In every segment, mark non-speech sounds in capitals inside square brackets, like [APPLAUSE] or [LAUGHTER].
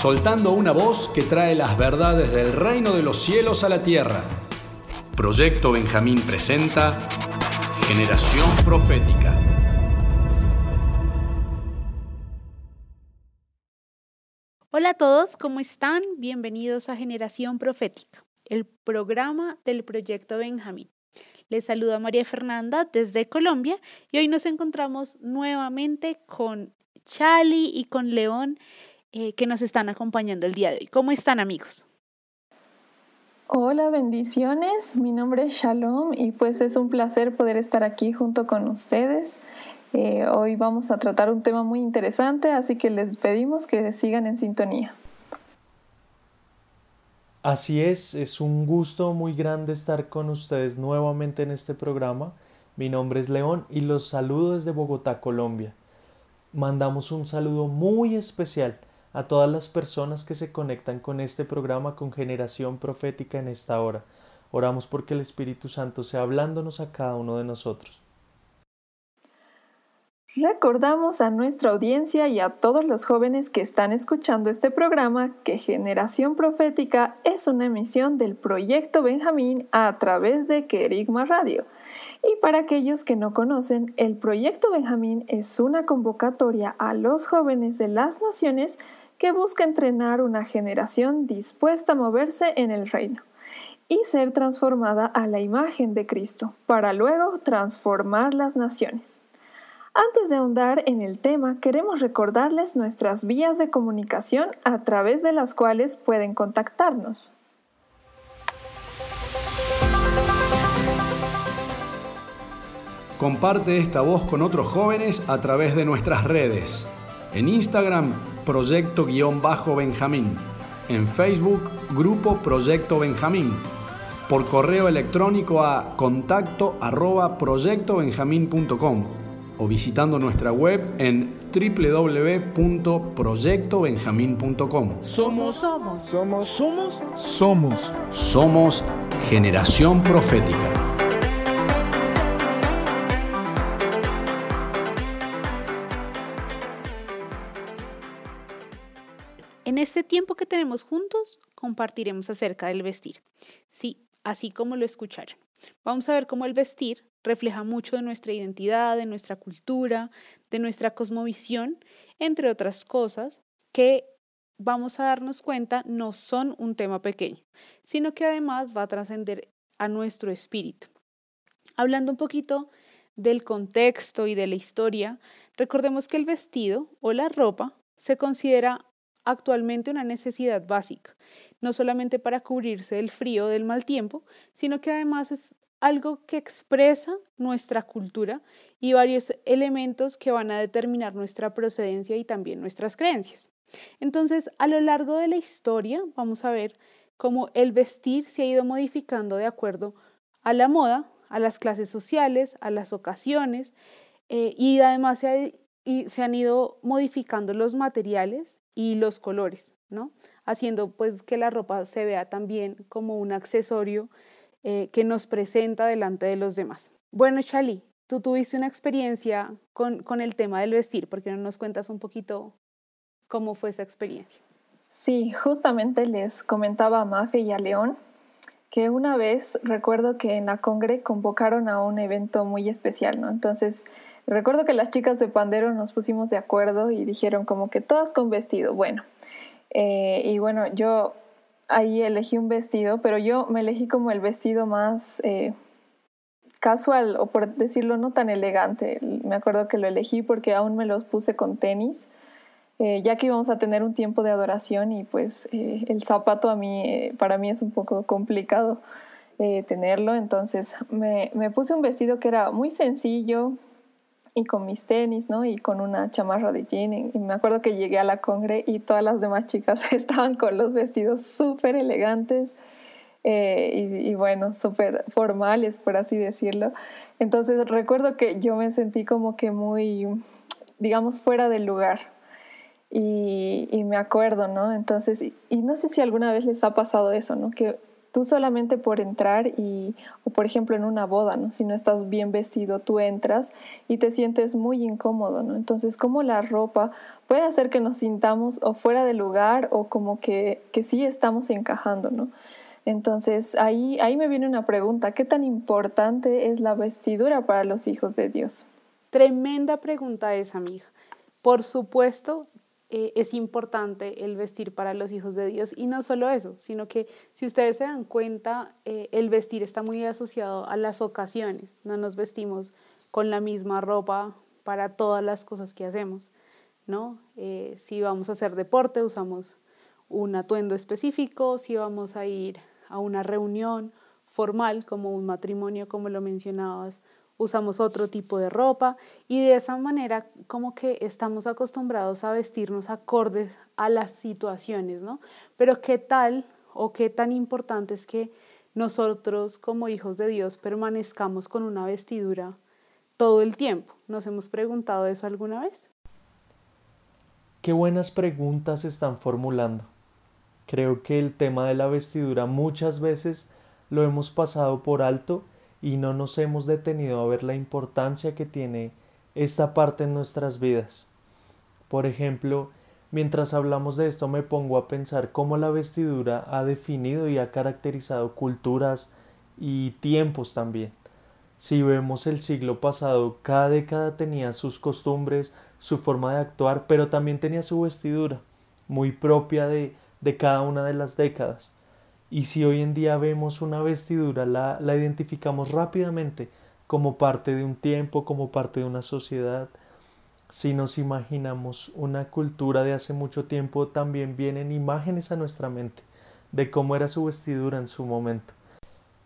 soltando una voz que trae las verdades del reino de los cielos a la tierra. Proyecto Benjamín presenta Generación Profética. Hola a todos, ¿cómo están? Bienvenidos a Generación Profética, el programa del Proyecto Benjamín. Les saluda María Fernanda desde Colombia y hoy nos encontramos nuevamente con Chali y con León eh, que nos están acompañando el día de hoy. ¿Cómo están amigos? Hola, bendiciones. Mi nombre es Shalom y pues es un placer poder estar aquí junto con ustedes. Eh, hoy vamos a tratar un tema muy interesante, así que les pedimos que sigan en sintonía. Así es, es un gusto muy grande estar con ustedes nuevamente en este programa. Mi nombre es León y los saludo desde Bogotá, Colombia. Mandamos un saludo muy especial a todas las personas que se conectan con este programa con generación profética en esta hora. Oramos porque el Espíritu Santo sea hablándonos a cada uno de nosotros. Recordamos a nuestra audiencia y a todos los jóvenes que están escuchando este programa que Generación Profética es una emisión del Proyecto Benjamín a través de Querigma Radio. Y para aquellos que no conocen, el Proyecto Benjamín es una convocatoria a los jóvenes de las naciones que busca entrenar una generación dispuesta a moverse en el reino y ser transformada a la imagen de Cristo, para luego transformar las naciones. Antes de ahondar en el tema, queremos recordarles nuestras vías de comunicación a través de las cuales pueden contactarnos. Comparte esta voz con otros jóvenes a través de nuestras redes. En Instagram, Proyecto-Benjamín. En Facebook, Grupo Proyecto Benjamín. Por correo electrónico a contacto arroba proyectobenjamín.com o visitando nuestra web en www.proyectobenjamín.com. Somos, somos, somos, somos, somos, somos generación profética. Este tiempo que tenemos juntos, compartiremos acerca del vestir. Sí, así como lo escucharon. Vamos a ver cómo el vestir refleja mucho de nuestra identidad, de nuestra cultura, de nuestra cosmovisión, entre otras cosas que vamos a darnos cuenta no son un tema pequeño, sino que además va a trascender a nuestro espíritu. Hablando un poquito del contexto y de la historia, recordemos que el vestido o la ropa se considera actualmente una necesidad básica, no solamente para cubrirse del frío o del mal tiempo, sino que además es algo que expresa nuestra cultura y varios elementos que van a determinar nuestra procedencia y también nuestras creencias. Entonces, a lo largo de la historia vamos a ver cómo el vestir se ha ido modificando de acuerdo a la moda, a las clases sociales, a las ocasiones, eh, y además se, se han ido modificando los materiales y los colores, ¿no? Haciendo pues que la ropa se vea también como un accesorio eh, que nos presenta delante de los demás. Bueno, Chali, tú tuviste una experiencia con, con el tema del vestir, ¿por qué no nos cuentas un poquito cómo fue esa experiencia? Sí, justamente les comentaba a Mafia y a León que una vez recuerdo que en la Congre convocaron a un evento muy especial, ¿no? Entonces Recuerdo que las chicas de Pandero nos pusimos de acuerdo y dijeron como que todas con vestido. Bueno, eh, y bueno, yo ahí elegí un vestido, pero yo me elegí como el vestido más eh, casual, o por decirlo no tan elegante. Me acuerdo que lo elegí porque aún me los puse con tenis, eh, ya que íbamos a tener un tiempo de adoración y pues el zapato a mí, para mí es un poco complicado tenerlo, entonces me, me puse un vestido que era muy sencillo, y con mis tenis, ¿no? Y con una chamarra de jean. Y me acuerdo que llegué a la congre y todas las demás chicas [LAUGHS] estaban con los vestidos súper elegantes eh, y, bueno, súper formales, por así decirlo. Entonces recuerdo que yo me sentí como que muy, digamos, fuera del lugar. Y, y me acuerdo, ¿no? Entonces, y, y, no sé si alguna vez les ha pasado eso, ¿no? Que tú solamente por entrar y, o por ejemplo en una boda, ¿no? Si no estás bien vestido, tú entras y te sientes muy incómodo, ¿no? Entonces, ¿cómo la ropa puede hacer que nos sintamos o fuera de lugar o como que, que sí estamos encajando, ¿no? Entonces, ahí, ahí me viene una pregunta, ¿qué tan importante es la vestidura para los hijos de Dios? Tremenda pregunta esa, amiga. Por supuesto, eh, es importante el vestir para los hijos de Dios. Y no solo eso, sino que si ustedes se dan cuenta, eh, el vestir está muy asociado a las ocasiones. No nos vestimos con la misma ropa para todas las cosas que hacemos. ¿no? Eh, si vamos a hacer deporte, usamos un atuendo específico. Si vamos a ir a una reunión formal, como un matrimonio, como lo mencionabas, usamos otro tipo de ropa y de esa manera como que estamos acostumbrados a vestirnos acordes a las situaciones, ¿no? Pero qué tal o qué tan importante es que nosotros como hijos de Dios permanezcamos con una vestidura todo el tiempo. ¿Nos hemos preguntado eso alguna vez? Qué buenas preguntas están formulando. Creo que el tema de la vestidura muchas veces lo hemos pasado por alto y no nos hemos detenido a ver la importancia que tiene esta parte en nuestras vidas. Por ejemplo, mientras hablamos de esto me pongo a pensar cómo la vestidura ha definido y ha caracterizado culturas y tiempos también. Si vemos el siglo pasado, cada década tenía sus costumbres, su forma de actuar, pero también tenía su vestidura, muy propia de, de cada una de las décadas. Y si hoy en día vemos una vestidura, la, la identificamos rápidamente como parte de un tiempo, como parte de una sociedad. Si nos imaginamos una cultura de hace mucho tiempo, también vienen imágenes a nuestra mente de cómo era su vestidura en su momento.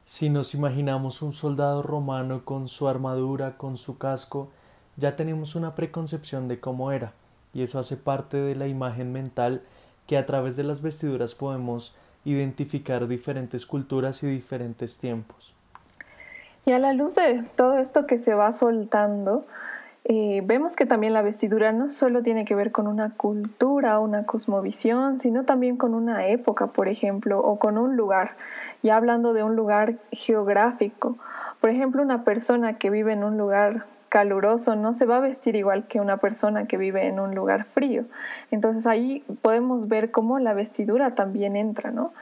Si nos imaginamos un soldado romano con su armadura, con su casco, ya tenemos una preconcepción de cómo era, y eso hace parte de la imagen mental que a través de las vestiduras podemos identificar diferentes culturas y diferentes tiempos. Y a la luz de todo esto que se va soltando, eh, vemos que también la vestidura no solo tiene que ver con una cultura, una cosmovisión, sino también con una época, por ejemplo, o con un lugar. Ya hablando de un lugar geográfico, por ejemplo, una persona que vive en un lugar caluroso no se va a vestir igual que una persona que vive en un lugar frío. Entonces ahí podemos ver cómo la vestidura también entra, ¿no?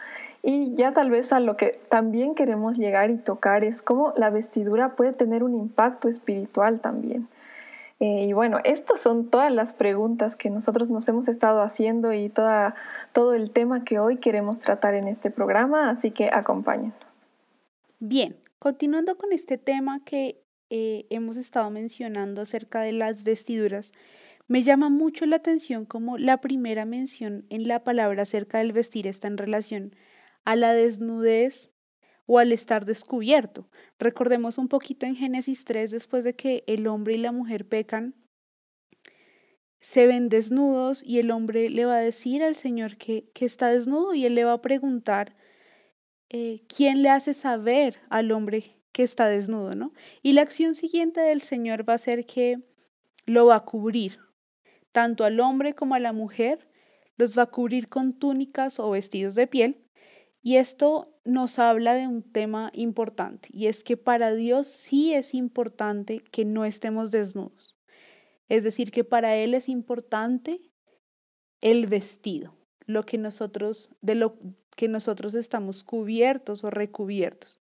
Y ya tal vez a lo que también queremos llegar y tocar es cómo la vestidura puede tener un impacto espiritual también. Eh, y bueno, estas son todas las preguntas que nosotros nos hemos estado haciendo y toda, todo el tema que hoy queremos tratar en este programa, así que acompáñenos. Bien, continuando con este tema que eh, hemos estado mencionando acerca de las vestiduras, me llama mucho la atención como la primera mención en la palabra acerca del vestir está en relación a la desnudez o al estar descubierto. Recordemos un poquito en Génesis 3, después de que el hombre y la mujer pecan, se ven desnudos y el hombre le va a decir al Señor que, que está desnudo y él le va a preguntar eh, quién le hace saber al hombre que está desnudo, ¿no? Y la acción siguiente del Señor va a ser que lo va a cubrir, tanto al hombre como a la mujer, los va a cubrir con túnicas o vestidos de piel. Y esto nos habla de un tema importante, y es que para Dios sí es importante que no estemos desnudos. Es decir, que para Él es importante el vestido, lo que nosotros, de lo que nosotros estamos cubiertos o recubiertos.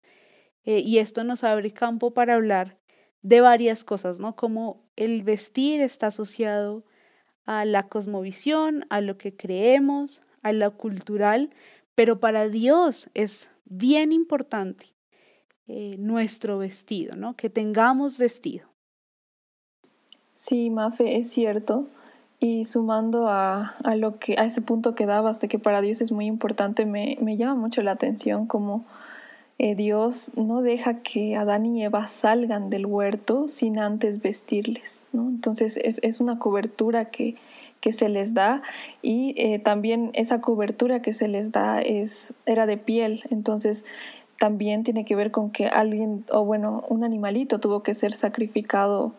Eh, y esto nos abre campo para hablar de varias cosas, ¿no? Como el vestir está asociado a la cosmovisión, a lo que creemos, a lo cultural, pero para Dios es bien importante eh, nuestro vestido, ¿no? Que tengamos vestido. Sí, Mafe, es cierto. Y sumando a, a, lo que, a ese punto que dabas de que para Dios es muy importante, me, me llama mucho la atención como eh, Dios no deja que Adán y Eva salgan del huerto sin antes vestirles. ¿no? Entonces es una cobertura que, que se les da y eh, también esa cobertura que se les da es, era de piel. Entonces también tiene que ver con que alguien, o bueno, un animalito tuvo que ser sacrificado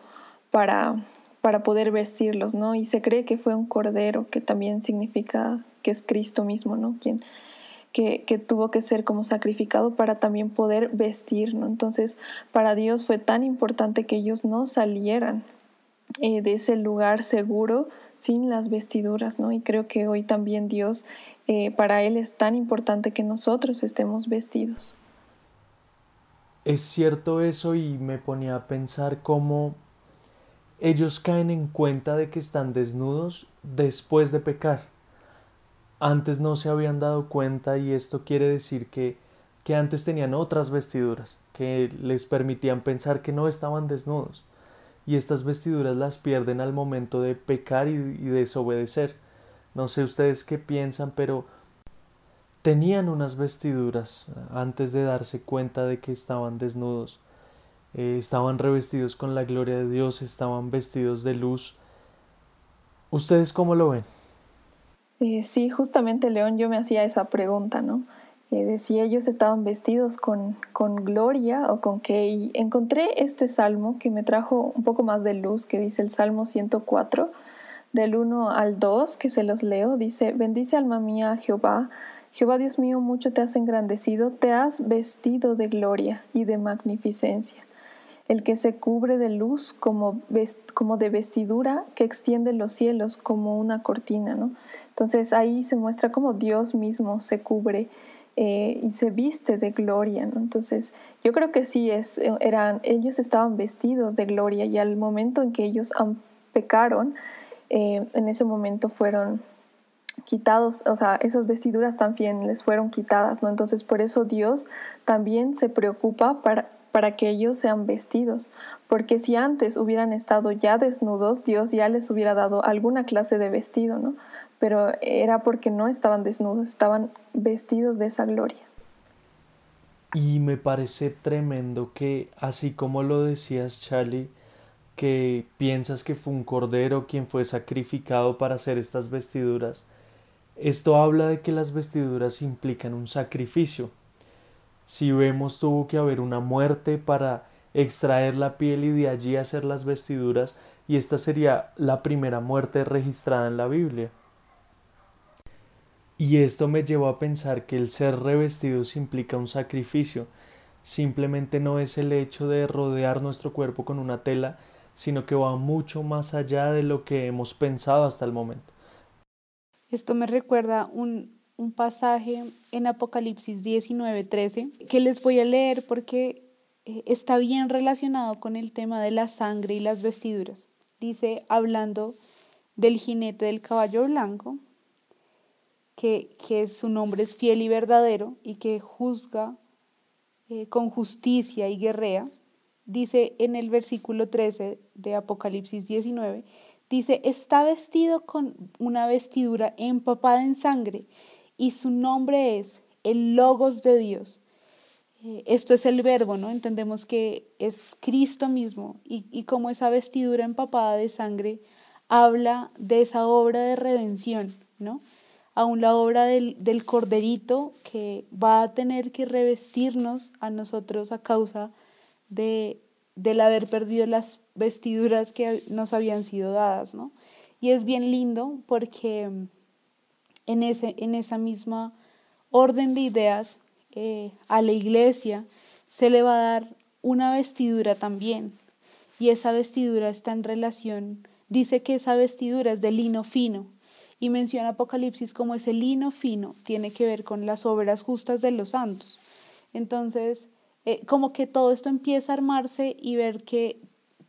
para, para poder vestirlos, ¿no? Y se cree que fue un cordero, que también significa que es Cristo mismo, ¿no? Quien, que, que, tuvo que ser como sacrificado para también poder vestir, ¿no? Entonces, para Dios fue tan importante que ellos no salieran eh, de ese lugar seguro sin las vestiduras, ¿no? Y creo que hoy también Dios, eh, para Él es tan importante que nosotros estemos vestidos. Es cierto eso y me ponía a pensar cómo ellos caen en cuenta de que están desnudos después de pecar antes no se habían dado cuenta y esto quiere decir que, que antes tenían otras vestiduras que les permitían pensar que no estaban desnudos y estas vestiduras las pierden al momento de pecar y, desobedecer. No sé ustedes qué piensan, pero tenían unas vestiduras antes de darse cuenta de que estaban desnudos. Eh, estaban revestidos con la gloria de Dios, estaban vestidos de luz. ¿Ustedes cómo lo ven? Eh, sí, justamente León yo me hacía esa pregunta, ¿no? Eh, de si ellos estaban vestidos con, con gloria o con qué. Y encontré este salmo que me trajo un poco más de luz, que dice el Salmo 104, del 1 al 2, que se los leo. Dice, bendice alma mía Jehová. Jehová Dios mío, mucho te has engrandecido, te has vestido de gloria y de magnificencia el que se cubre de luz como, como de vestidura que extiende los cielos como una cortina, ¿no? Entonces ahí se muestra como Dios mismo se cubre eh, y se viste de gloria, ¿no? Entonces yo creo que sí, es, eran, ellos estaban vestidos de gloria y al momento en que ellos pecaron, eh, en ese momento fueron quitados, o sea, esas vestiduras también les fueron quitadas, ¿no? Entonces por eso Dios también se preocupa para, para que ellos sean vestidos, porque si antes hubieran estado ya desnudos, Dios ya les hubiera dado alguna clase de vestido, ¿no? Pero era porque no estaban desnudos, estaban vestidos de esa gloria. Y me parece tremendo que, así como lo decías, Charlie, que piensas que fue un cordero quien fue sacrificado para hacer estas vestiduras, esto habla de que las vestiduras implican un sacrificio, si vemos tuvo que haber una muerte para extraer la piel y de allí hacer las vestiduras y esta sería la primera muerte registrada en la Biblia. Y esto me llevó a pensar que el ser revestidos implica un sacrificio, simplemente no es el hecho de rodear nuestro cuerpo con una tela, sino que va mucho más allá de lo que hemos pensado hasta el momento. Esto me recuerda un, un pasaje en Apocalipsis 19, 13, que les voy a leer porque eh, está bien relacionado con el tema de la sangre y las vestiduras. Dice, hablando del jinete del caballo blanco, que, que su nombre es fiel y verdadero y que juzga eh, con justicia y guerrea, dice en el versículo 13 de Apocalipsis 19, dice, está vestido con una vestidura empapada en sangre y su nombre es el Logos de Dios. Eh, esto es el verbo, ¿no? Entendemos que es Cristo mismo y, como esa vestidura empapada de sangre habla de esa obra de redención, ¿no? Aún la obra del, del corderito que va a tener que revestirnos a nosotros a causa de, del haber perdido las vestiduras que nos habían sido dadas, ¿no? Y es bien lindo porque en, ese, en esa misma orden de ideas eh, a la iglesia se le va a dar una vestidura también. Y esa vestidura está en relación, dice que esa vestidura es de lino fino. Y menciona Apocalipsis como ese lino fino tiene que ver con las obras justas de los santos. Entonces, eh, como que todo esto empieza a armarse y ver que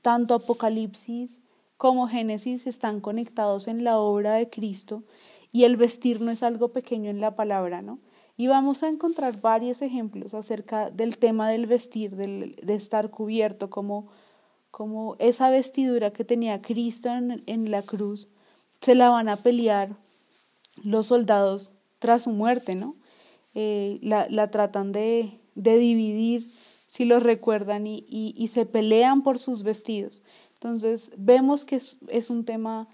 tanto Apocalipsis como Génesis están conectados en la obra de Cristo y el vestir no es algo pequeño en la palabra, ¿no? Y vamos a encontrar varios ejemplos acerca del tema del vestir, del, de estar cubierto, como, como esa vestidura que tenía Cristo en, en la cruz, se la van a pelear los soldados tras su muerte, ¿no? Eh, la, la, tratan de, de, dividir, si los recuerdan, y, y, y, se pelean por sus vestidos. Entonces, vemos que es, es un tema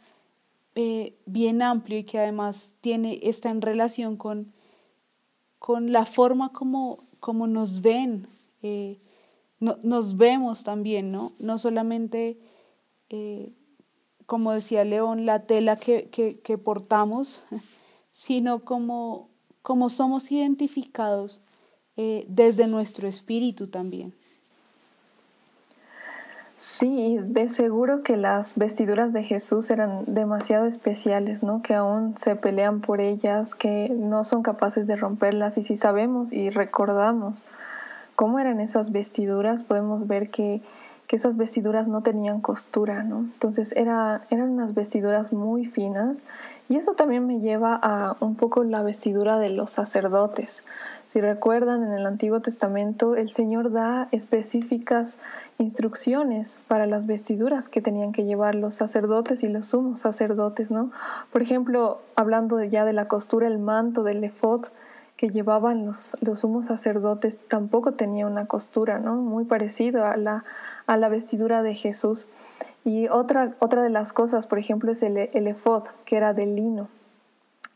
eh, bien amplio y que además tiene, está en relación con, con la forma como, como nos ven, eh, nos vemos también, ¿no? No solamente, eh, como decía León, la tela que, que, portamos, [LAUGHS] sino como, cómo somos identificados eh, desde nuestro espíritu también. Sí, de seguro que las vestiduras de Jesús eran demasiado especiales, ¿no? Que aún se pelean por ellas, que no son capaces de romperlas. Y si sabemos y recordamos cómo eran esas vestiduras, podemos ver que, esas vestiduras no tenían costura, ¿no? Entonces era, eran unas vestiduras muy finas. Y eso también me lleva a un poco la vestidura de los sacerdotes. Si recuerdan, en el Antiguo Testamento el Señor da específicas instrucciones para las vestiduras que tenían que llevar los sacerdotes y los sumos sacerdotes, ¿no? Por ejemplo, hablando ya de la costura, el manto del efod que llevaban los, los sumos sacerdotes tampoco tenía una costura, ¿no? Muy parecido a la, a la vestidura de Jesús. Y otra, otra de las cosas, por ejemplo, es el, el efod, que era de lino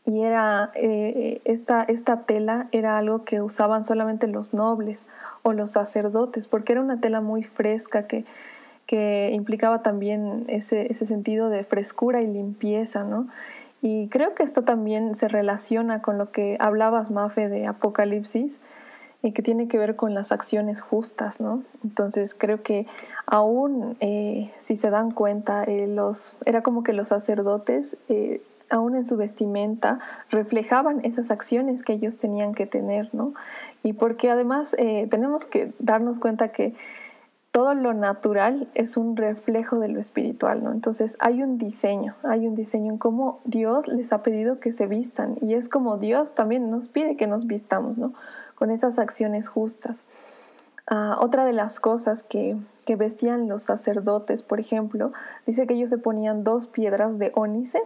y era eh, esta, esta tela era algo que usaban solamente los nobles o los sacerdotes, porque era una tela muy fresca que, que implicaba también ese, ese, sentido de frescura y limpieza, ¿no? Y creo que esto también se relaciona con lo que hablabas, Mafe, de Apocalipsis, y que tiene que ver con las acciones justas, ¿no? Entonces creo que aún, eh, si se dan cuenta, eh, los, era como que los sacerdotes aún en su vestimenta, reflejaban esas acciones que ellos tenían que tener, ¿no? Y porque además eh, tenemos que darnos cuenta que todo lo natural es un reflejo de lo espiritual, ¿no? Entonces hay un diseño, hay un diseño en cómo Dios les ha pedido que se vistan y es como Dios también nos pide que nos vistamos, ¿no? Con esas acciones justas. Ah, otra de las cosas que, que vestían los sacerdotes, por ejemplo, dice que ellos se ponían dos piedras de ónice,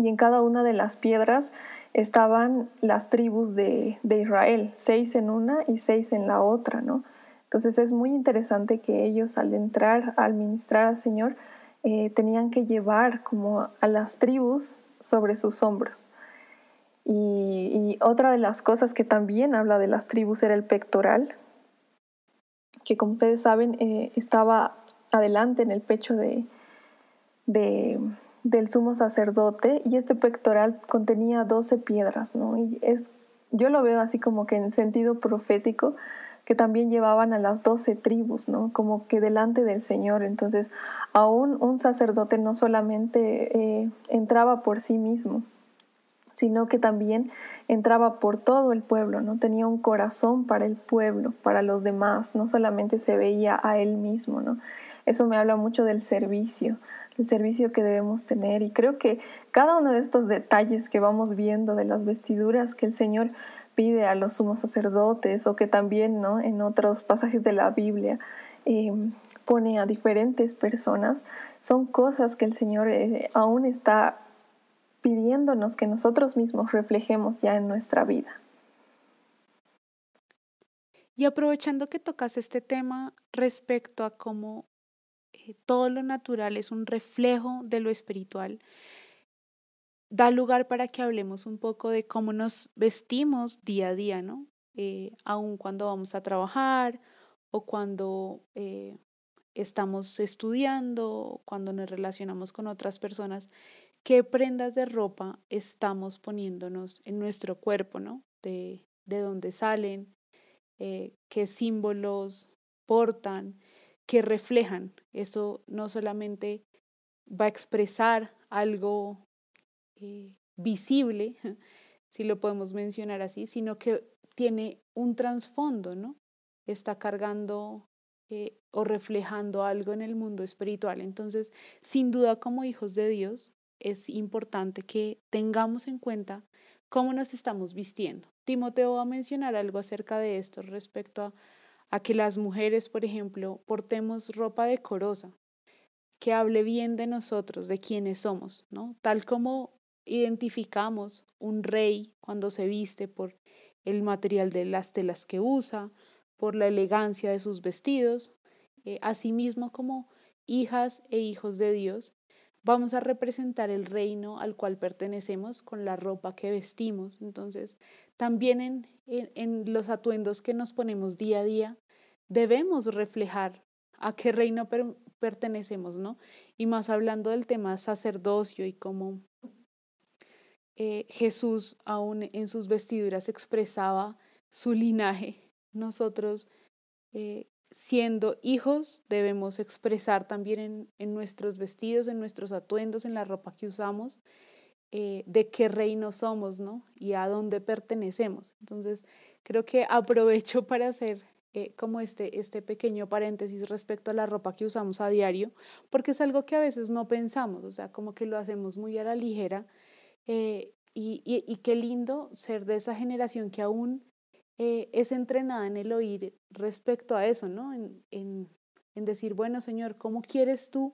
y en cada una de las piedras estaban las tribus de, Israel, seis en una y seis en la otra, ¿no? Entonces es muy interesante que ellos al entrar, al ministrar al Señor, eh, tenían que llevar como a las tribus sobre sus hombros. Y, otra de las cosas que también habla de las tribus era el pectoral, que como ustedes saben eh, estaba adelante en el pecho de, de, del sumo sacerdote y este pectoral contenía 12 piedras, ¿no? Y es, yo lo veo así como que en sentido profético, que también llevaban a las doce tribus, ¿no? Como que delante del Señor. Entonces, aún un sacerdote no solamente eh, entraba por sí mismo, sino que también entraba por todo el pueblo, ¿no? Tenía un corazón para el pueblo, para los demás, no solamente se veía a él mismo, ¿no? Eso me habla mucho del servicio, el servicio que debemos tener. Y creo que cada uno de estos detalles que vamos viendo de las vestiduras que el Señor pide a los sumos sacerdotes o que también ¿no? en otros pasajes de la Biblia em, pone a diferentes personas, son cosas que el Señor eh, aún está pidiéndonos que nosotros mismos reflejemos ya en nuestra vida. Y aprovechando que tocas este tema respecto a cómo todo lo natural es un reflejo de lo espiritual, da lugar para que hablemos un poco de cómo nos vestimos día a día, ¿no? Eh, aun cuando vamos a trabajar o cuando eh, estamos estudiando, cuando nos relacionamos con otras personas, qué prendas de ropa estamos poniéndonos en nuestro cuerpo, ¿no? De, de dónde salen, eh, qué símbolos portan que reflejan. Eso no solamente va a expresar algo eh, visible, [LAUGHS] si lo podemos mencionar así, sino que tiene un trasfondo, ¿no? Está cargando eh, o reflejando algo en el mundo espiritual. Entonces, sin duda, como hijos de Dios, es importante que tengamos en cuenta cómo nos estamos vistiendo. Timoteo va a mencionar algo acerca de esto respecto a a que las mujeres, por ejemplo, portemos ropa decorosa, que hable bien de nosotros, de quiénes somos, ¿no? Tal como identificamos un rey cuando se viste por el material de las telas que usa, por la elegancia de sus vestidos, eh, asimismo como hijas e hijos de Dios, vamos a representar el reino al cual pertenecemos con la ropa que vestimos. Entonces, también en, en, los atuendos que nos ponemos día a día, debemos reflejar a qué reino pertenecemos, ¿no? Y más hablando del tema sacerdocio y cómo eh, Jesús aún en sus vestiduras expresaba su linaje. Nosotros, eh, siendo hijos, debemos expresar también en, nuestros vestidos, en nuestros atuendos, en la ropa que usamos, eh, de qué reino somos, ¿no? Y a dónde pertenecemos. Entonces, creo que aprovecho para hacer eh, como este, este pequeño paréntesis respecto a la ropa que usamos a diario, porque es algo que a veces no pensamos, o sea, como que lo hacemos muy a la ligera. Eh, y, y, qué lindo ser de esa generación que aún eh, es entrenada en el oír respecto a eso, ¿no? En, en, en decir, bueno, Señor, ¿cómo quieres tú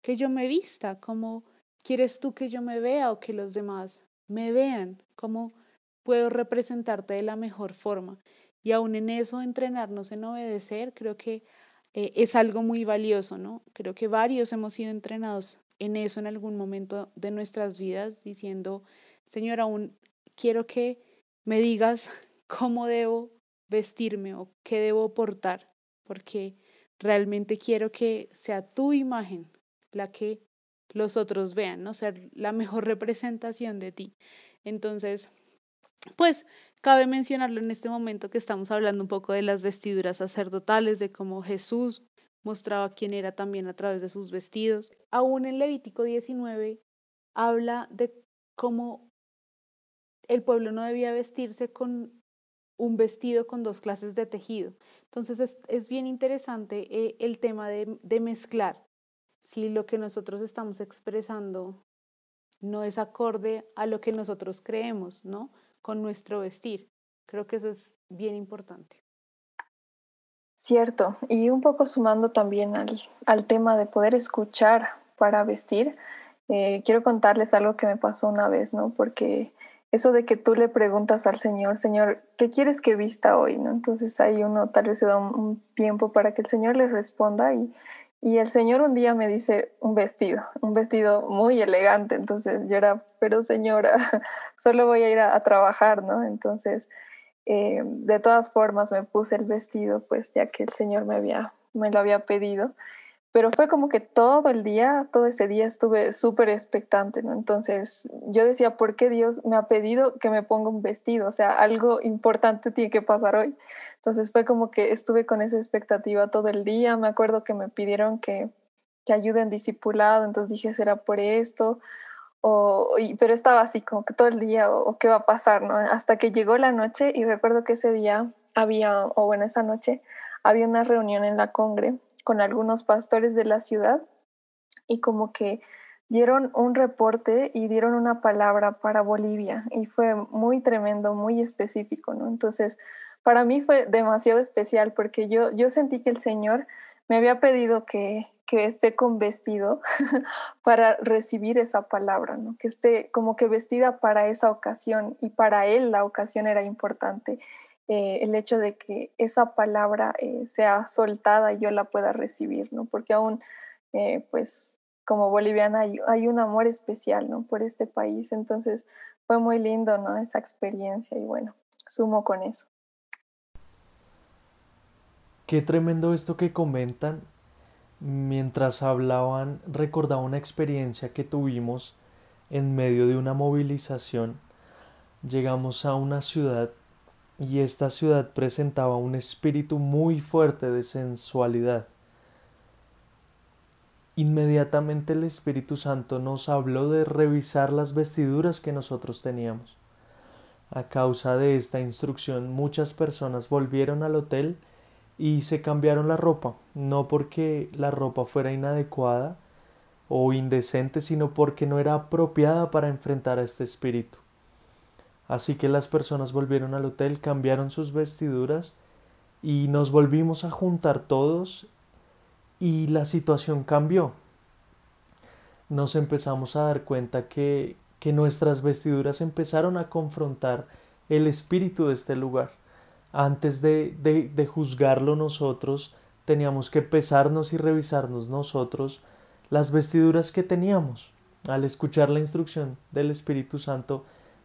que yo me vista? ¿Cómo quieres tú que yo me vea o que los demás me vean? ¿Cómo puedo representarte de la mejor forma? Y aún en eso, entrenarnos en obedecer, creo que eh, es algo muy valioso, ¿no? Creo que varios hemos sido entrenados en eso en algún momento de nuestras vidas, diciendo, Señor, aún quiero que me digas cómo debo vestirme o qué debo portar, porque realmente quiero que sea tu imagen la que los otros vean, ¿no? Ser la mejor representación de ti. Entonces, pues cabe mencionarlo en este momento que estamos hablando un poco de las vestiduras sacerdotales, de cómo Jesús mostraba quién era también a través de sus vestidos. Aún en Levítico 19 habla de cómo el pueblo no debía vestirse con un vestido con dos clases de tejido. Entonces es, bien interesante eh, el tema de, de mezclar. Si lo que nosotros estamos expresando no es acorde a lo que nosotros creemos, ¿no? con nuestro vestir. Creo que eso es bien importante. Cierto, y un poco sumando también al, al tema de poder escuchar para vestir, eh, quiero contarles algo que me pasó una vez, ¿no? Porque eso de que tú le preguntas al Señor, Señor, ¿qué quieres que vista hoy? ¿no? Entonces ahí uno tal vez se da un tiempo para que el Señor le responda y, y el señor un día me dice un vestido, un vestido muy elegante. Entonces yo era, pero señora, [LAUGHS] solo voy a ir a, trabajar, ¿no? Entonces, eh, de todas formas me puse el vestido, pues ya que el señor me, había, me lo había pedido pero fue como que todo el día, todo ese día estuve súper expectante, ¿no? Entonces yo decía, ¿por qué Dios me ha pedido que me ponga un vestido? O sea, algo importante tiene que pasar hoy. Entonces fue como que estuve con esa expectativa todo el día. Me acuerdo que me pidieron que, que ayude en discipulado, entonces dije, ¿será por esto? O, pero estaba así como que todo el día, o, o qué va a pasar, ¿no? Hasta que llegó la noche y recuerdo que ese día había, o bueno, esa noche había una reunión en la Congre con algunos pastores de la ciudad y como que dieron un reporte y dieron una palabra para Bolivia y fue muy tremendo, muy específico, ¿no? Entonces, para mí fue demasiado especial porque yo, yo sentí que el Señor me había pedido que, que esté con vestido [LAUGHS] para recibir esa palabra, ¿no? Que esté como que vestida para esa ocasión y para Él la ocasión era importante. Eh, el hecho de que esa palabra eh, sea soltada y yo la pueda recibir, ¿no? Porque aún, eh, pues, como boliviana hay, un amor especial, ¿no? Por este país. Entonces, fue muy lindo, ¿no? Esa experiencia y bueno, sumo con eso. Qué tremendo esto que comentan. Mientras hablaban, recordaba una experiencia que tuvimos en medio de una movilización. Llegamos a una ciudad y esta ciudad presentaba un espíritu muy fuerte de sensualidad. Inmediatamente el Espíritu Santo nos habló de revisar las vestiduras que nosotros teníamos. A causa de esta instrucción muchas personas volvieron al hotel y se cambiaron la ropa, no porque la ropa fuera inadecuada o indecente, sino porque no era apropiada para enfrentar a este espíritu. Así que las personas volvieron al hotel, cambiaron sus vestiduras y nos volvimos a juntar todos y la situación cambió. Nos empezamos a dar cuenta que, que nuestras vestiduras empezaron a confrontar el espíritu de este lugar. Antes de, de, de juzgarlo nosotros, teníamos que pesarnos y revisarnos nosotros las vestiduras que teníamos. Al escuchar la instrucción del Espíritu Santo,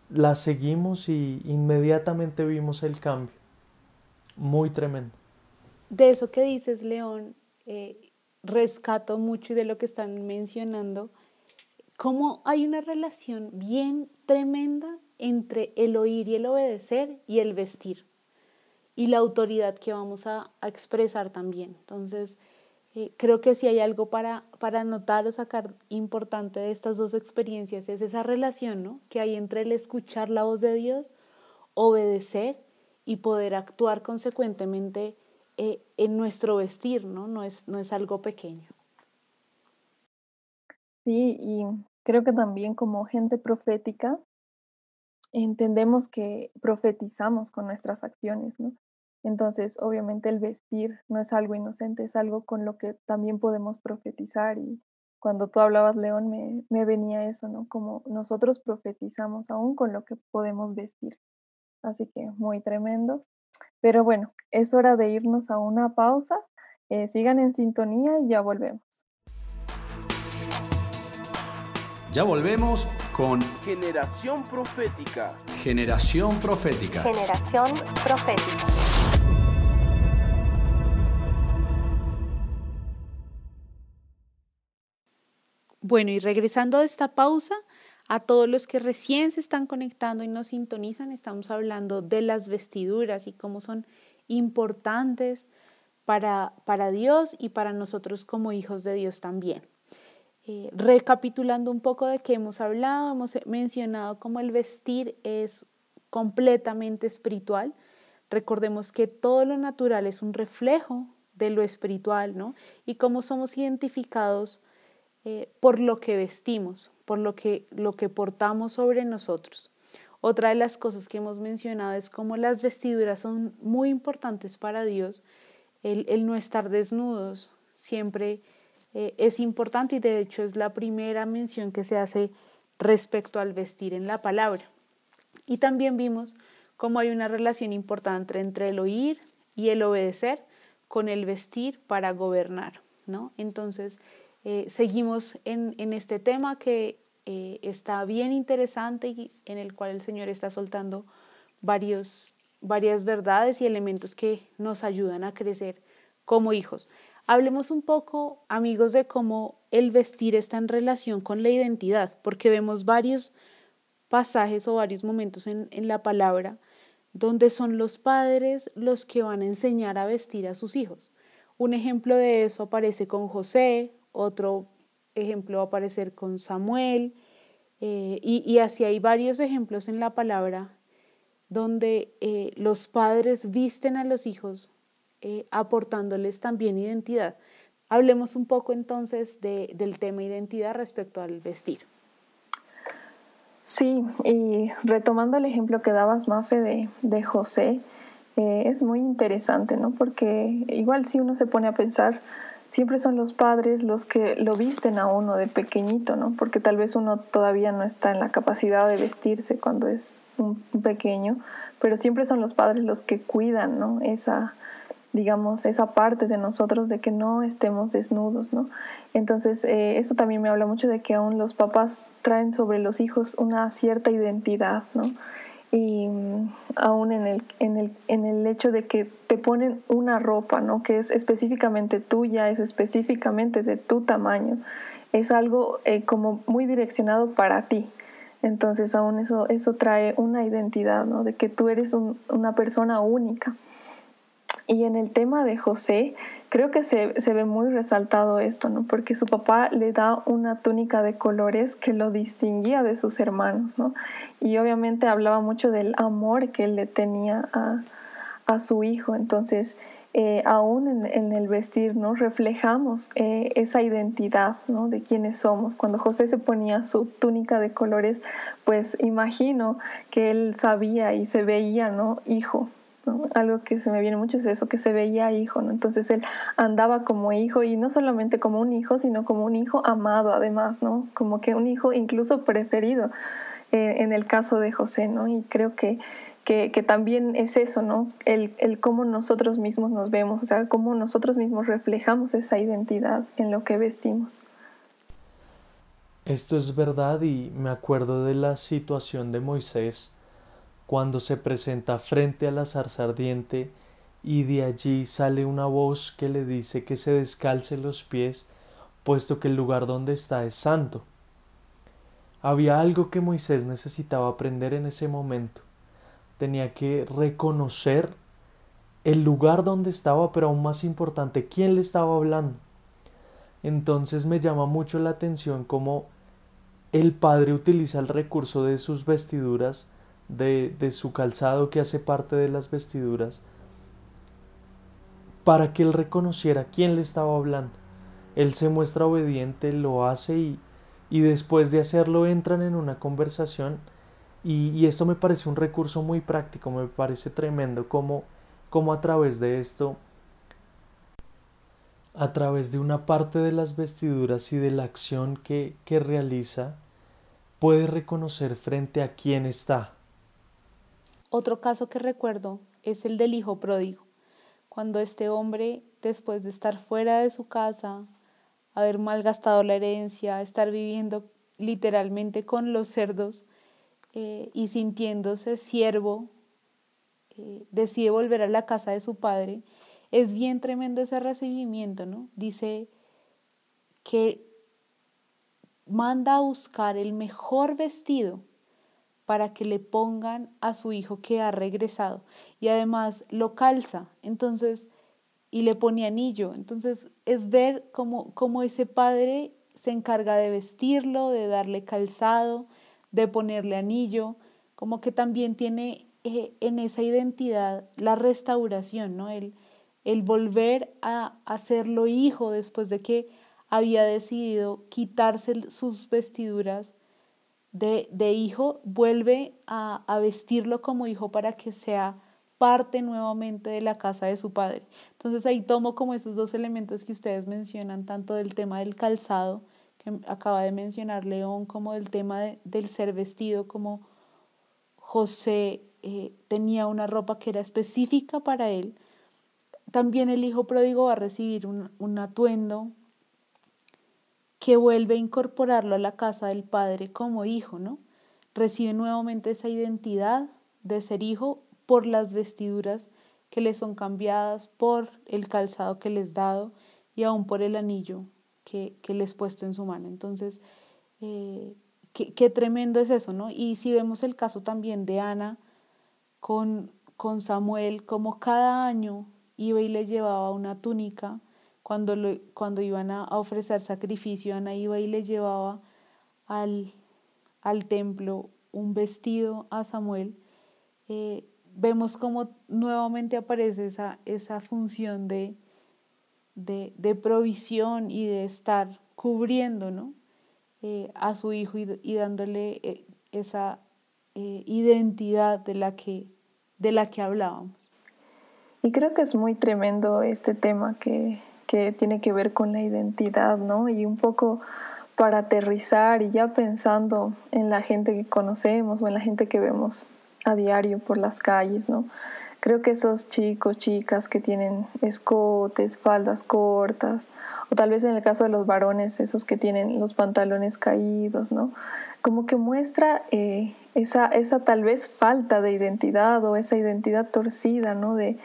la seguimos y inmediatamente vimos el cambio. Muy tremendo. De eso que dices, León, eh, rescato mucho y de lo que están mencionando, cómo hay una relación bien tremenda entre el oír y el obedecer y el vestir y la autoridad que vamos a, expresar también. Entonces, eh, creo que si hay algo para, para notar o sacar importante de estas dos experiencias es esa relación ¿no? que hay entre el escuchar la voz de Dios, obedecer y poder actuar consecuentemente eh, en nuestro vestir, ¿no? No es, no es algo pequeño. Sí, y creo que también como gente profética entendemos que profetizamos con nuestras acciones, ¿no? Entonces, obviamente el vestir no es algo inocente, es algo con lo que también podemos profetizar. Y cuando tú hablabas, León, me, me venía eso, ¿no? Como nosotros profetizamos aún con lo que podemos vestir. Así que muy tremendo. Pero bueno, es hora de irnos a una pausa. Eh, sigan en sintonía y ya volvemos. Ya volvemos con Generación Profética. Generación Profética. Generación Profética. Bueno, y regresando a esta pausa, a todos los que recién se están conectando y nos sintonizan, estamos hablando de las vestiduras y cómo son importantes para, para Dios y para nosotros como hijos de Dios también. Eh, recapitulando un poco de qué hemos hablado, hemos mencionado cómo el vestir es completamente espiritual. Recordemos que todo lo natural es un reflejo de lo espiritual, ¿no? Y cómo somos identificados eh, por lo que vestimos, por lo que, lo que portamos sobre nosotros. Otra de las cosas que hemos mencionado es cómo las vestiduras son muy importantes para Dios, el, el no estar desnudos, siempre eh, es importante y de hecho es la primera mención que se hace respecto al vestir en la palabra. Y también vimos cómo hay una relación importante entre el oír y el obedecer con el vestir para gobernar. ¿no? Entonces, eh, seguimos en, en, este tema que eh, está bien interesante y en el cual el Señor está soltando varios, varias verdades y elementos que nos ayudan a crecer como hijos. Hablemos un poco, amigos, de cómo el vestir está en relación con la identidad, porque vemos varios pasajes o varios momentos en, la palabra donde son los padres los que van a enseñar a vestir a sus hijos. Un ejemplo de eso aparece con José, otro ejemplo va a aparecer con Samuel, eh, y, así hay varios ejemplos en la palabra donde eh, los padres visten a los hijos eh, aportándoles también identidad. Hablemos un poco entonces del tema identidad respecto al vestir. Sí, y retomando el ejemplo que dabas, Mafe, de, de José, es muy interesante, ¿no? Porque igual si uno se pone a pensar, siempre son los padres los que lo visten a uno de pequeñito, ¿no? Porque tal vez uno todavía no está en la capacidad de vestirse cuando es un pequeño, pero siempre son los padres los que cuidan, ¿no? Esa, digamos, esa parte de nosotros de que no estemos desnudos, ¿no? Entonces, eh, eso también me habla mucho de que aún los papás traen sobre los hijos una cierta identidad, ¿no? Y aún en el, en, el, en el hecho de que te ponen una ropa, ¿no? Que es específicamente tuya, es específicamente de tu tamaño, es algo eh, como muy direccionado para ti. Entonces, aún eso, eso trae una identidad, ¿no? De que tú eres una persona única. Y en el tema de José, creo que se, se, ve muy resaltado esto, ¿no? Porque su papá le da una túnica de colores que lo distinguía de sus hermanos, ¿no? Y obviamente hablaba mucho del amor que él le tenía a, a su hijo. Entonces, eh, aún en, en, el vestir, ¿no? Reflejamos eh, esa identidad, ¿no? De quiénes somos. Cuando José se ponía su túnica de colores, pues imagino que él sabía y se veía, ¿no? Hijo, algo que se me viene mucho es eso, que se veía hijo, ¿no? Entonces él andaba como hijo y no solamente como un hijo, sino como un hijo amado además, ¿no? Como que un hijo incluso preferido eh, en el caso de José, ¿no? Y creo que, que, que, también es eso, ¿no? El, el cómo nosotros mismos nos vemos, o sea, cómo nosotros mismos reflejamos esa identidad en lo que vestimos. Esto es verdad y me acuerdo de la situación de Moisés cuando se presenta frente a la zarza ardiente y de allí sale una voz que le dice que se descalce los pies, puesto que el lugar donde está es santo. Había algo que Moisés necesitaba aprender en ese momento. Tenía que reconocer el lugar donde estaba, pero aún más importante, quién le estaba hablando. Entonces me llama mucho la atención cómo el padre utiliza el recurso de sus vestiduras, de, de su calzado que hace parte de las vestiduras, para que él reconociera quién le estaba hablando. Él se muestra obediente, lo hace y, y después de hacerlo entran en una conversación y, y, esto me parece un recurso muy práctico, me parece tremendo como cómo a través de esto, a través de una parte de las vestiduras y de la acción que, que realiza, puede reconocer frente a quién está. Otro caso que recuerdo es el del hijo pródigo, cuando este hombre, después de estar fuera de su casa, haber malgastado la herencia, estar viviendo literalmente con los cerdos eh, y sintiéndose siervo eh, decide volver a la casa de su padre, es bien tremendo ese recibimiento, ¿no? Dice que manda a buscar el mejor vestido para que le pongan a su hijo que ha regresado y además lo calza, entonces, y le pone anillo. Entonces es ver cómo, cómo ese padre se encarga de vestirlo, de darle calzado, de ponerle anillo, como que también tiene eh, en esa identidad la restauración, ¿no? El, el volver a hacerlo hijo después de que había decidido quitarse sus vestiduras de, de hijo, vuelve a, a, vestirlo como hijo para que sea parte nuevamente de la casa de su padre. Entonces ahí tomo como esos dos elementos que ustedes mencionan, tanto del tema del calzado, que acaba de mencionar León, como del tema de, del ser vestido, como José eh, tenía una ropa que era específica para él. También el hijo pródigo va a recibir un, un atuendo que vuelve a incorporarlo a la casa del padre como hijo, ¿no? Recibe nuevamente esa identidad de ser hijo por las vestiduras que le son cambiadas, por el calzado que les dado y aún por el anillo que, que les puesto en su mano. Entonces, eh, qué, qué, tremendo es eso, ¿no? Y si vemos el caso también de Ana, con, con Samuel, como cada año iba y le llevaba una túnica, cuando, lo, cuando iban a, ofrecer sacrificio, Ana iba y le llevaba al, al templo un vestido a Samuel, eh, vemos como nuevamente aparece esa, esa función de, de, de, provisión y de estar cubriendo ¿no? eh, a su hijo y, y dándole eh, esa identidad de la que de la que hablábamos. Y creo que es muy tremendo este tema que, que tiene que ver con la identidad, ¿no? Y un poco para aterrizar y ya pensando en la gente que conocemos o en la gente que vemos a diario por las calles, ¿no? Creo que esos chicos, chicas que tienen escotes, faldas cortas, o tal vez en el caso de los varones, esos que tienen los pantalones caídos, ¿no? Como que muestra eh, esa, esa tal vez falta de identidad o esa identidad torcida, ¿no? De,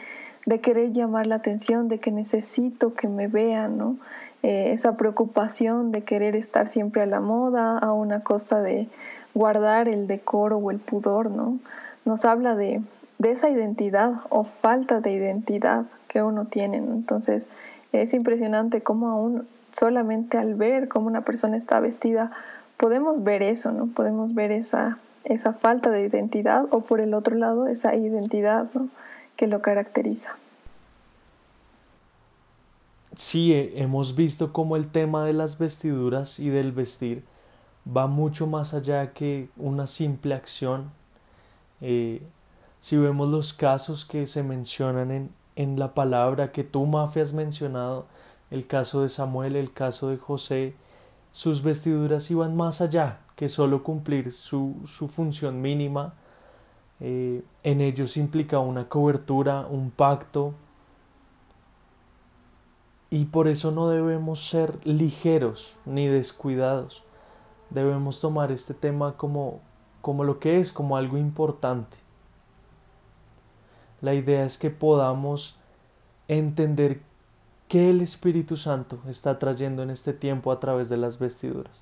de querer llamar la atención, de que necesito que me vean, ¿no? Eh, esa preocupación de querer estar siempre a la moda a una costa de guardar el decoro o el pudor, ¿no? Nos habla de, de esa identidad o falta de identidad que uno tiene. Entonces es impresionante cómo aún solamente al ver cómo una persona está vestida podemos ver eso, ¿no? Podemos ver esa, esa falta de identidad o por el otro lado esa identidad ¿no? Que lo caracteriza. Sí, hemos visto cómo el tema de las vestiduras y del vestir va mucho más allá que una simple acción. Eh, si vemos los casos que se mencionan en, en la palabra que tú, Mafia, has mencionado, el caso de Samuel, el caso de José, sus vestiduras iban más allá que solo cumplir su, su función mínima. Eh, en ellos implica una cobertura, un pacto. Y por eso no debemos ser ligeros ni descuidados. Debemos tomar este tema como, como lo que es, como algo importante. La idea es que podamos entender qué el Espíritu Santo está trayendo en este tiempo a través de las vestiduras.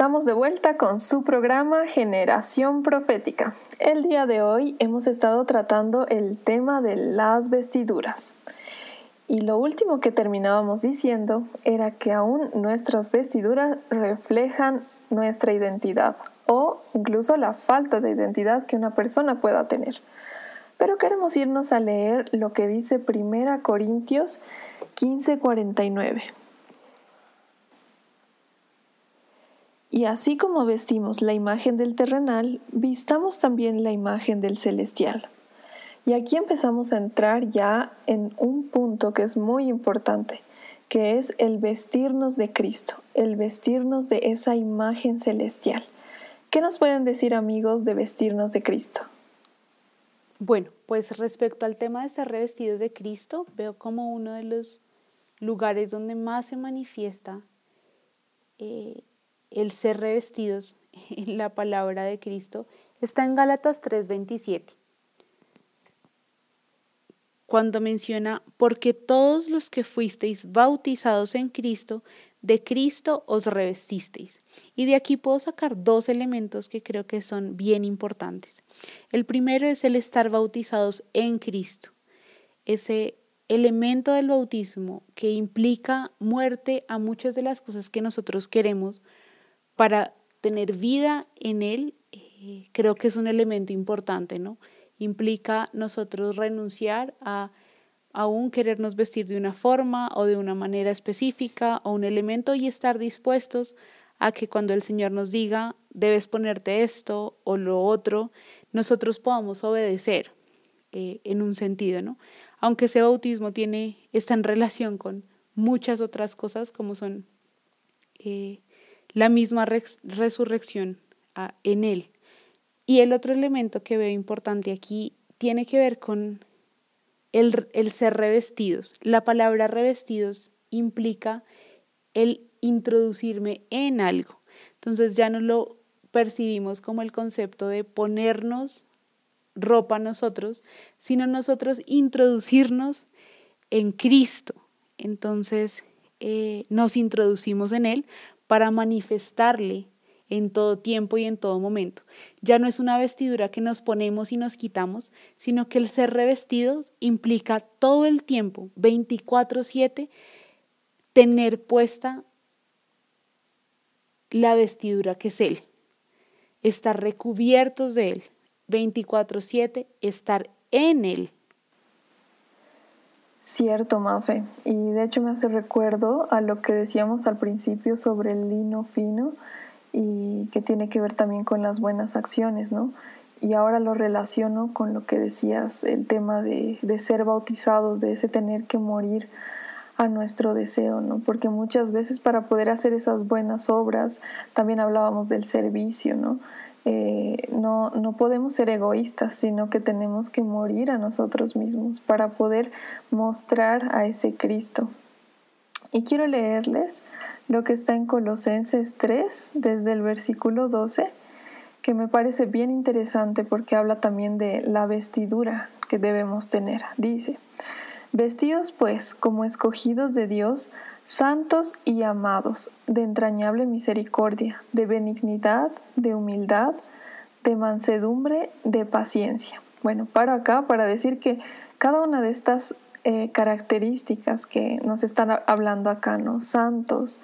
Estamos de vuelta con su programa Generación Profética. El día de hoy hemos estado tratando el tema de las vestiduras. Y lo último que terminábamos diciendo era que aún nuestras vestiduras reflejan nuestra identidad o incluso la falta de identidad que una persona pueda tener. Pero queremos irnos a leer lo que dice 1 Corintios 15:49. Y así como vestimos la imagen del terrenal, vistamos también la imagen del celestial. Y aquí empezamos a entrar ya en un punto que es muy importante, que es el vestirnos de Cristo, el vestirnos de esa imagen celestial. ¿Qué nos pueden decir amigos de vestirnos de Cristo? Bueno, pues respecto al tema de ser revestidos de Cristo, veo como uno de los lugares donde más se manifiesta eh, el ser revestidos [LAUGHS] en la palabra de Cristo está en Gálatas 3:27, cuando menciona, porque todos los que fuisteis bautizados en Cristo, de Cristo os revestisteis. Y de aquí puedo sacar dos elementos que creo que son bien importantes. El primero es el estar bautizados en Cristo. Ese elemento del bautismo que implica muerte a muchas de las cosas que nosotros queremos para tener vida en Él, eh, creo que es un elemento importante, ¿no? Implica nosotros renunciar a aún querernos vestir de una forma o de una manera específica o un elemento y estar dispuestos a que cuando el Señor nos diga, debes ponerte esto o lo otro, nosotros podamos obedecer eh, en un sentido, ¿no? Aunque ese bautismo tiene, está en relación con muchas otras cosas como son eh, la misma resurrección ah, en Él. Y el otro elemento que veo importante aquí tiene que ver con el, el ser revestidos. La palabra revestidos implica el introducirme en algo. Entonces ya no lo percibimos como el concepto de ponernos ropa nosotros, sino nosotros introducirnos en Cristo. Entonces eh, nos introducimos en Él para manifestarle en todo tiempo y en todo momento. Ya no es una vestidura que nos ponemos y nos quitamos, sino que el ser revestidos implica todo el tiempo, 24/7, tener puesta la vestidura que es Él, estar recubiertos de Él, 24/7, estar en Él. Cierto, Mafe. Y de hecho me hace recuerdo a lo que decíamos al principio sobre el lino fino y que tiene que ver también con las buenas acciones, ¿no? Y ahora lo relaciono con lo que decías, el tema de, de ser bautizados, de ese tener que morir a nuestro deseo, ¿no? Porque muchas veces para poder hacer esas buenas obras, también hablábamos del servicio, ¿no? Eh, no, no podemos ser egoístas, sino que tenemos que morir a nosotros mismos para poder mostrar a ese Cristo. Y quiero leerles lo que está en Colosenses 3, desde el versículo 12, que me parece bien interesante porque habla también de la vestidura que debemos tener. Dice, vestidos pues como escogidos de Dios, santos y amados, de entrañable misericordia, de benignidad, de humildad, de mansedumbre, de paciencia. Bueno, paro acá para decir que cada una de estas eh, características que nos están hablando acá, ¿no? Santos,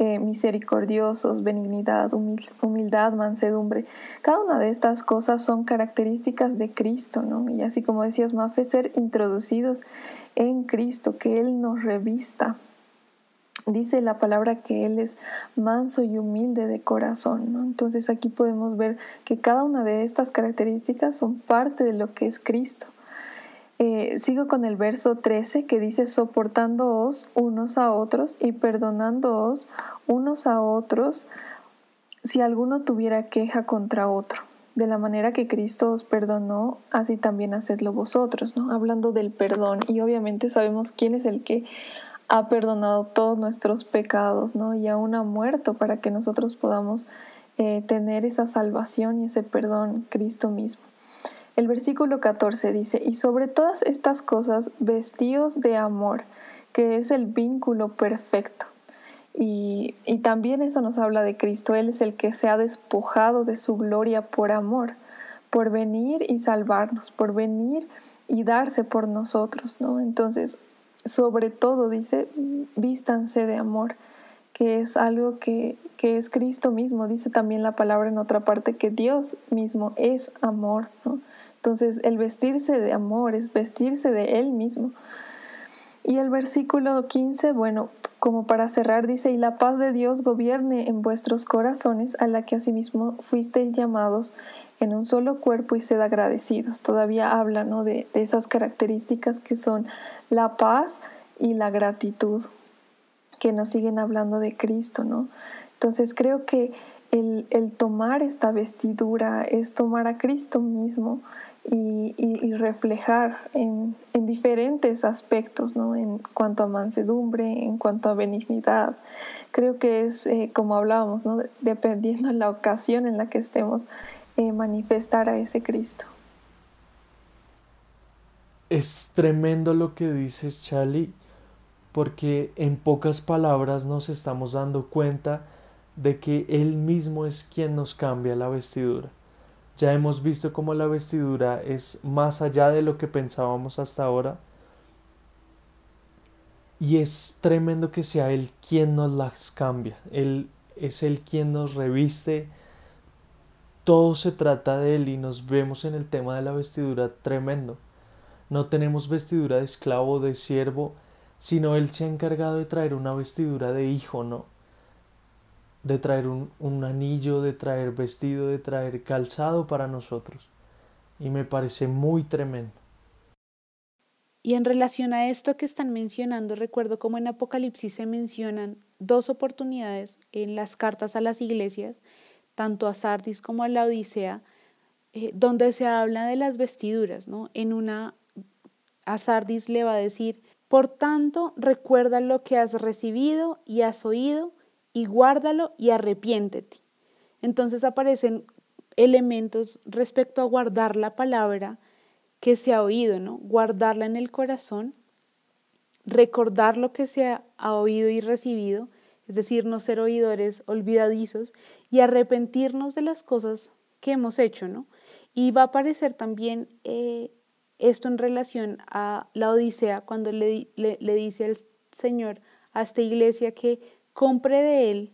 eh, misericordiosos, benignidad, humildad, mansedumbre. Cada una de estas cosas son características de Cristo, ¿no? Y así como decías, Mafe, ser introducidos en Cristo, que Él nos revista. Dice la palabra que Él es manso y humilde de corazón. Entonces aquí podemos ver que cada una de estas características son parte de lo que es Cristo. Eh, sigo con el verso 13 que dice, soportándoos unos a otros y perdonándoos unos a otros si alguno tuviera queja contra otro. De la manera que Cristo os perdonó, así también hacedlo vosotros. Hablando del perdón. Y obviamente sabemos quién es el que ha perdonado todos nuestros pecados, ¿no? Y aún ha muerto para que nosotros podamos eh, tener esa salvación y ese perdón, Cristo mismo. El versículo 14 dice, y sobre todas estas cosas vestíos de amor, que es el vínculo perfecto. Y, y, también eso nos habla de Cristo. Él es el que se ha despojado de su gloria por amor, por venir y salvarnos, por venir y darse por nosotros, ¿no? Entonces, sobre todo dice, vístanse de amor, que es algo que, que es Cristo mismo. Dice también la palabra en otra parte que Dios mismo es amor, ¿no? Entonces, el vestirse de amor es vestirse de Él mismo. Y el versículo 15, bueno, como para cerrar, dice, y la paz de Dios gobierne en vuestros corazones, a la que asimismo fuisteis llamados en un solo cuerpo y sed agradecidos. Todavía habla ¿no? de, de esas características que son la paz y la gratitud, que nos siguen hablando de Cristo, ¿no? Entonces creo que el, el tomar esta vestidura es tomar a Cristo mismo y, reflejar en, diferentes aspectos, ¿no? en cuanto a mansedumbre, en cuanto a benignidad. Creo que es, eh, como hablábamos, ¿no? dependiendo de la ocasión en la que estemos, eh, manifestar a ese Cristo. Es tremendo lo que dices, Charlie, porque en pocas palabras nos estamos dando cuenta de que Él mismo es quien nos cambia la vestidura. Ya hemos visto cómo la vestidura es más allá de lo que pensábamos hasta ahora. Y es tremendo que sea Él quien nos las cambia. Él es Él quien nos reviste. Todo se trata de Él y nos vemos en el tema de la vestidura tremendo. No tenemos vestidura de esclavo o de siervo, sino Él se ha encargado de traer una vestidura de hijo, ¿no? de traer un, anillo, de traer vestido, de traer calzado para nosotros. Y me parece muy tremendo. Y en relación a esto que están mencionando, recuerdo como en Apocalipsis se mencionan dos oportunidades en las cartas a las iglesias, tanto a Sardis como a la Odisea, eh, donde se habla de las vestiduras, ¿no? En una, a Sardis le va a decir, por tanto, recuerda lo que has recibido y has oído, y guárdalo y arrepiéntete. Entonces aparecen elementos respecto a guardar la palabra que se ha oído, ¿no? Guardarla en el corazón, recordar lo que se ha oído y recibido, es decir, no ser oidores olvidadizos y arrepentirnos de las cosas que hemos hecho, ¿no? Y va a aparecer también eh, esto en relación a la Odisea, cuando le, le dice al Señor a esta iglesia que compre de él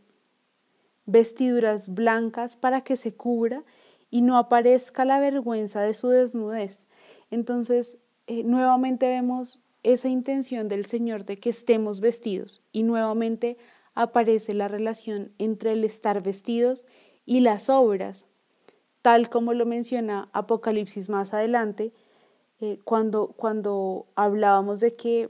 vestiduras blancas para que se cubra y no aparezca la vergüenza de su desnudez. Entonces, eh, nuevamente vemos esa intención del Señor de que estemos vestidos y nuevamente aparece la relación entre el estar vestidos y las obras, tal como lo menciona Apocalipsis más adelante, eh, cuando, cuando hablábamos de que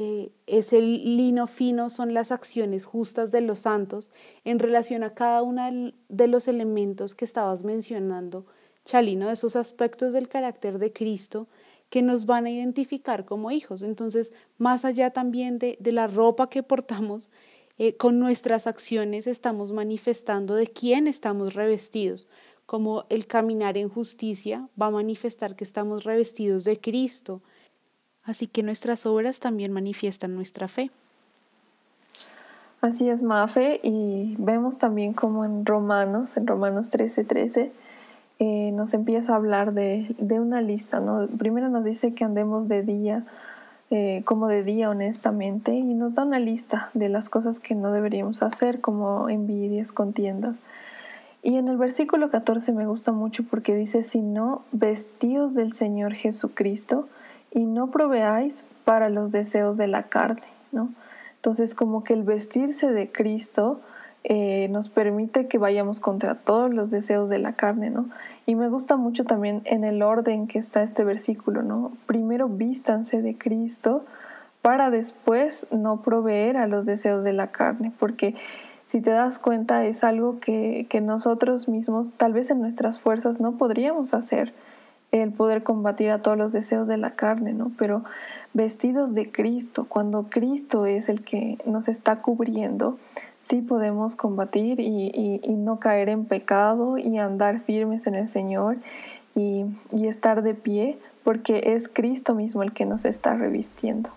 eh, es el lino fino, son las acciones justas de los santos en relación a cada uno de los elementos que estabas mencionando, Chalino, de esos aspectos del carácter de Cristo que nos van a identificar como hijos. Entonces, más allá también de, la ropa que portamos, eh, con nuestras acciones estamos manifestando de quién estamos revestidos, como el caminar en justicia va a manifestar que estamos revestidos de Cristo, Así que nuestras obras también manifiestan nuestra fe. Así es, Mafe, y vemos también como en Romanos, en Romanos 13:13, 13, eh, nos empieza a hablar de, una lista, ¿no? Primero nos dice que andemos de día eh, como de día honestamente y nos da una lista de las cosas que no deberíamos hacer como envidias, contiendas. Y en el versículo 14 me gusta mucho porque dice, sino vestidos del Señor Jesucristo y no proveáis para los deseos de la carne, ¿no? Entonces como que el vestirse de Cristo eh, nos permite que vayamos contra todos los deseos de la carne, ¿no? Y me gusta mucho también en el orden que está este versículo, ¿no? Primero vístanse de Cristo para después no proveer a los deseos de la carne, porque si te das cuenta es algo que, que nosotros mismos, tal vez en nuestras fuerzas, no podríamos hacer el poder combatir a todos los deseos de la carne, ¿no? Pero vestidos de Cristo, cuando Cristo es el que nos está cubriendo, sí podemos combatir y, no caer en pecado y andar firmes en el Señor y, y estar de pie, porque es Cristo mismo el que nos está revistiendo.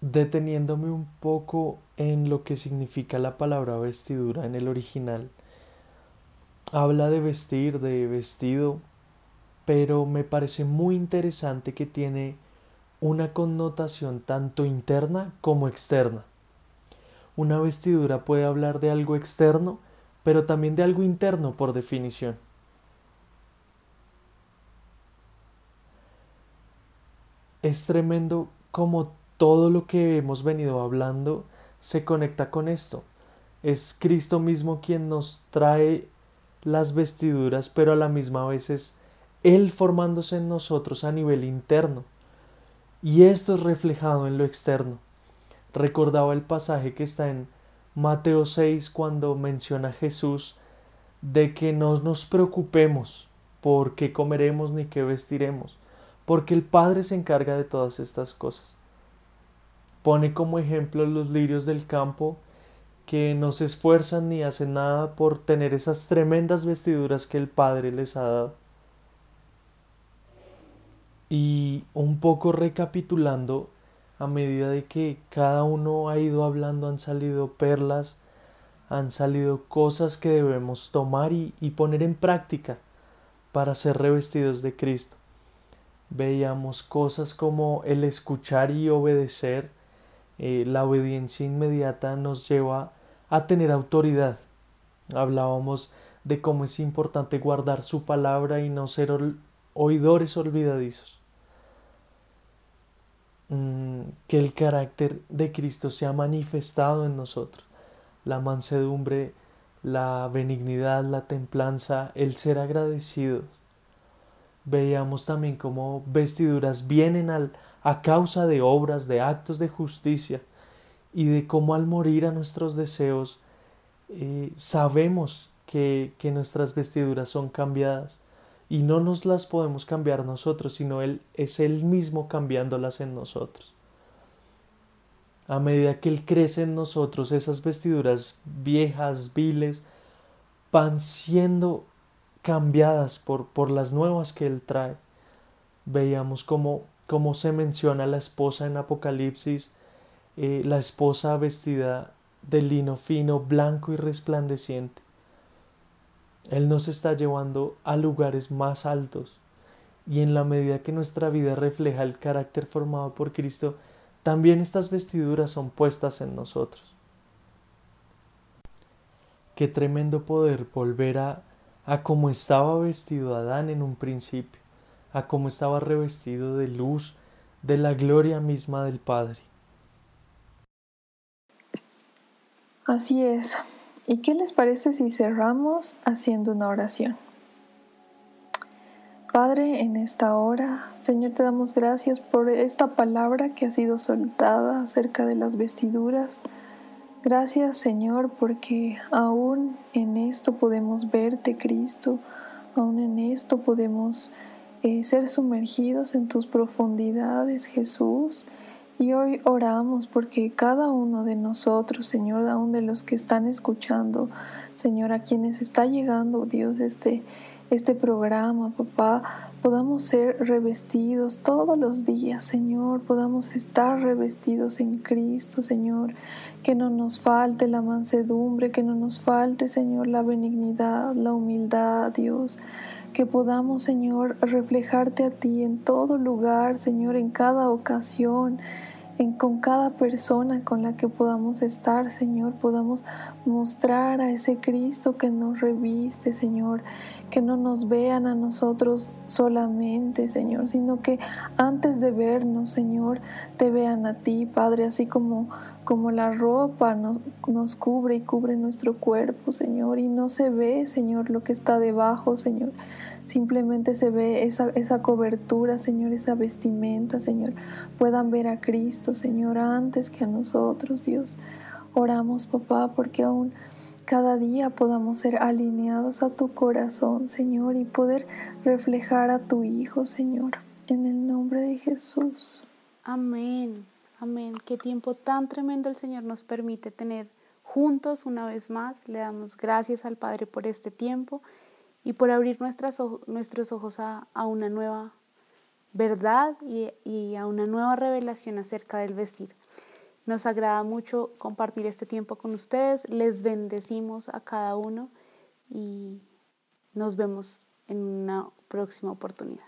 Deteniéndome un poco en lo que significa la palabra vestidura en el original, habla de vestir, de vestido, pero me parece muy interesante que tiene una connotación tanto interna como externa. Una vestidura puede hablar de algo externo, pero también de algo interno por definición. Es tremendo como todo lo que hemos venido hablando se conecta con esto. Es Cristo mismo quien nos trae las vestiduras, pero a la misma vez es Él formándose en nosotros a nivel interno. Y esto es reflejado en lo externo recordaba el pasaje que está en Mateo 6 cuando menciona a Jesús de que no nos preocupemos por qué comeremos ni qué vestiremos, porque el Padre se encarga de todas estas cosas. Pone como ejemplo los lirios del campo que no se esfuerzan ni hacen nada por tener esas tremendas vestiduras que el Padre les ha dado. Y un poco recapitulando, a medida de que cada uno ha ido hablando han salido perlas, han salido cosas que debemos tomar y, poner en práctica para ser revestidos de Cristo. Veíamos cosas como el escuchar y obedecer, eh, la obediencia inmediata nos lleva a tener autoridad. Hablábamos de cómo es importante guardar su palabra y no ser oidores olvidadizos. Mm, que el carácter de Cristo se ha manifestado en nosotros. La mansedumbre, la benignidad, la templanza, el ser agradecidos. Veíamos también cómo vestiduras vienen al, a causa de obras, de actos de justicia y de cómo al morir a nuestros deseos eh, sabemos que, que nuestras vestiduras son cambiadas y no nos las podemos cambiar nosotros, sino Él es Él mismo cambiándolas en nosotros. A medida que Él crece en nosotros, esas vestiduras viejas, viles, van siendo cambiadas por, por las nuevas que Él trae. Veíamos cómo, se menciona la esposa en Apocalipsis, eh, la esposa vestida de lino fino, blanco y resplandeciente. Él nos está llevando a lugares más altos y en la medida que nuestra vida refleja el carácter formado por Cristo, también estas vestiduras son puestas en nosotros. Qué tremendo poder volver a, a como estaba vestido Adán en un principio, a cómo estaba revestido de luz, de la gloria misma del Padre. Así es. ¿Y qué les parece si cerramos haciendo una oración? Padre, en esta hora, Señor, te damos gracias por esta palabra que ha sido soltada acerca de las vestiduras. Gracias, Señor, porque aún en esto podemos verte, Cristo, aún en esto podemos eh, ser sumergidos en tus profundidades, Jesús. Y hoy oramos porque cada uno de nosotros, Señor, aún de los que están escuchando, Señor, a quienes está llegando, Dios, este, este programa, papá, podamos ser revestidos todos los días, Señor, podamos estar revestidos en Cristo, Señor, que no nos falte la mansedumbre, que no nos falte, Señor, la benignidad, la humildad, Dios que podamos, Señor, reflejarte a ti en todo lugar, Señor, en cada ocasión, en, con cada persona con la que podamos estar, Señor, podamos mostrar a ese Cristo que nos reviste, Señor, que no nos vean a nosotros solamente, Señor, sino que antes de vernos, Señor, te vean a ti, Padre, así como como la ropa nos, nos, cubre y cubre nuestro cuerpo, Señor, y no se ve, Señor, lo que está debajo, Señor. Simplemente se ve esa, esa cobertura, Señor, esa vestimenta, Señor. Puedan ver a Cristo, Señor, antes que a nosotros, Dios. Oramos, papá, porque aún cada día podamos ser alineados a tu corazón, Señor, y poder reflejar a tu Hijo, Señor. En el nombre de Jesús. Amén. Amén. Qué tiempo tan tremendo el Señor nos permite tener juntos una vez más. Le damos gracias al Padre por este tiempo y por abrir nuestros ojos a, una nueva verdad y, y a una nueva revelación acerca del vestir. Nos agrada mucho compartir este tiempo con ustedes. Les bendecimos a cada uno y nos vemos en una próxima oportunidad.